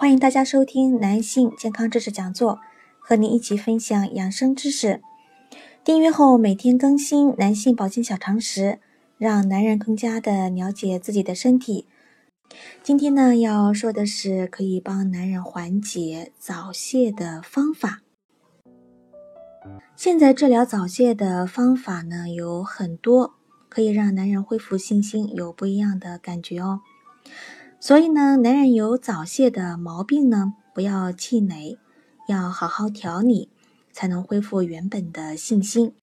欢迎大家收听男性健康知识讲座，和您一起分享养生知识。订阅后每天更新男性保健小常识，让男人更加的了解自己的身体。今天呢要说的是可以帮男人缓解早泄的方法。现在治疗早泄的方法呢有很多，可以让男人恢复信心，有不一样的感觉哦。所以呢，男人有早泄的毛病呢，不要气馁，要好好调理，才能恢复原本的信心。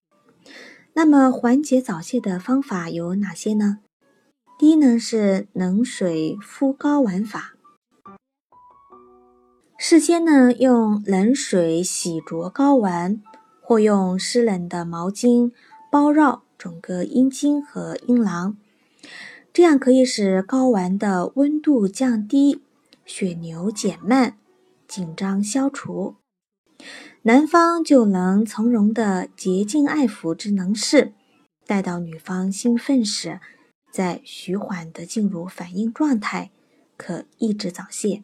那么缓解早泄的方法有哪些呢？第一呢是冷水敷睾丸法。事先呢用冷水洗濯睾丸，或用湿冷的毛巾包绕整个阴茎和阴囊。这样可以使睾丸的温度降低，血流减慢，紧张消除，男方就能从容的洁净爱抚之能事，待到女方兴奋时，再徐缓的进入反应状态，可抑制早泄。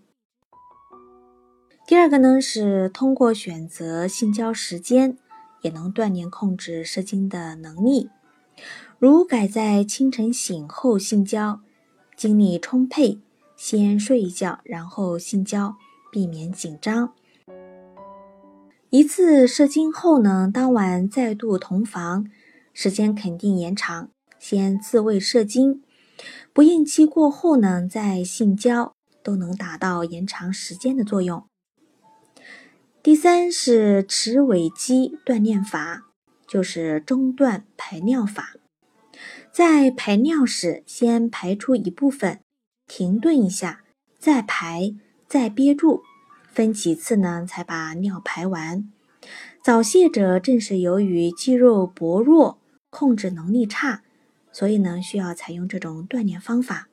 第二个呢是通过选择性交时间，也能锻炼控制射精的能力。如改在清晨醒后性交，精力充沛，先睡一觉，然后性交，避免紧张。一次射精后呢，当晚再度同房，时间肯定延长。先自慰射精，不孕期过后呢，再性交，都能达到延长时间的作用。第三是持尾肌锻炼法，就是中断排尿法。在排尿时，先排出一部分，停顿一下，再排，再憋住，分几次呢，才把尿排完。早泄者正是由于肌肉薄弱，控制能力差，所以呢，需要采用这种锻炼方法。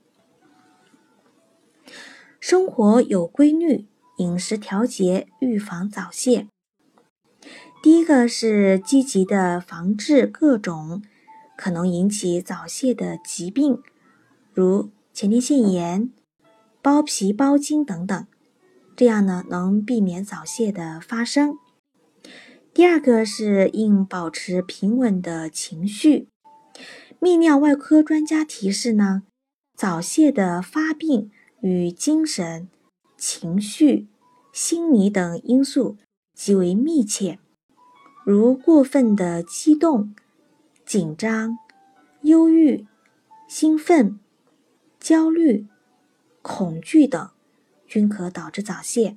生活有规律，饮食调节，预防早泄。第一个是积极的防治各种。可能引起早泄的疾病，如前列腺炎、包皮包茎等等，这样呢能避免早泄的发生。第二个是应保持平稳的情绪。泌尿外科专家提示呢，早泄的发病与精神、情绪、心理等因素极为密切，如过分的激动。紧张、忧郁、兴奋、焦虑、恐惧等，均可导致早泄。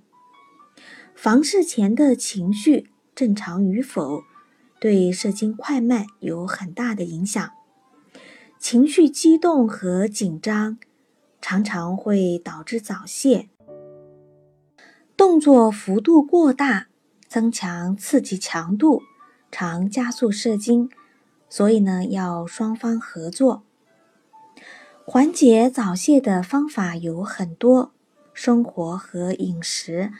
房事前的情绪正常与否，对射精快慢有很大的影响。情绪激动和紧张，常常会导致早泄。动作幅度过大，增强刺激强度，常加速射精。所以呢，要双方合作。缓解早泄的方法有很多，生活和饮食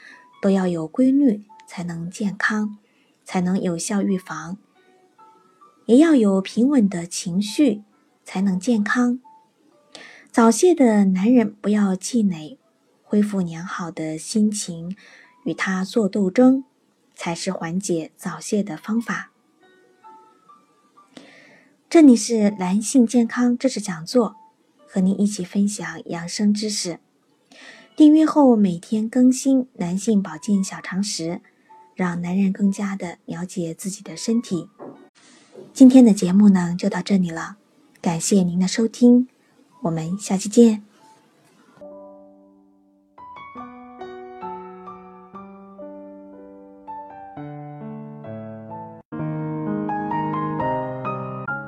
都要有规律，才能健康，才能有效预防。也要有平稳的情绪，才能健康。早泄的男人不要气馁，恢复良好的心情，与他做斗争，才是缓解早泄的方法。这里是男性健康知识讲座，和您一起分享养生知识。订阅后每天更新男性保健小常识，让男人更加的了解自己的身体。今天的节目呢就到这里了，感谢您的收听，我们下期见。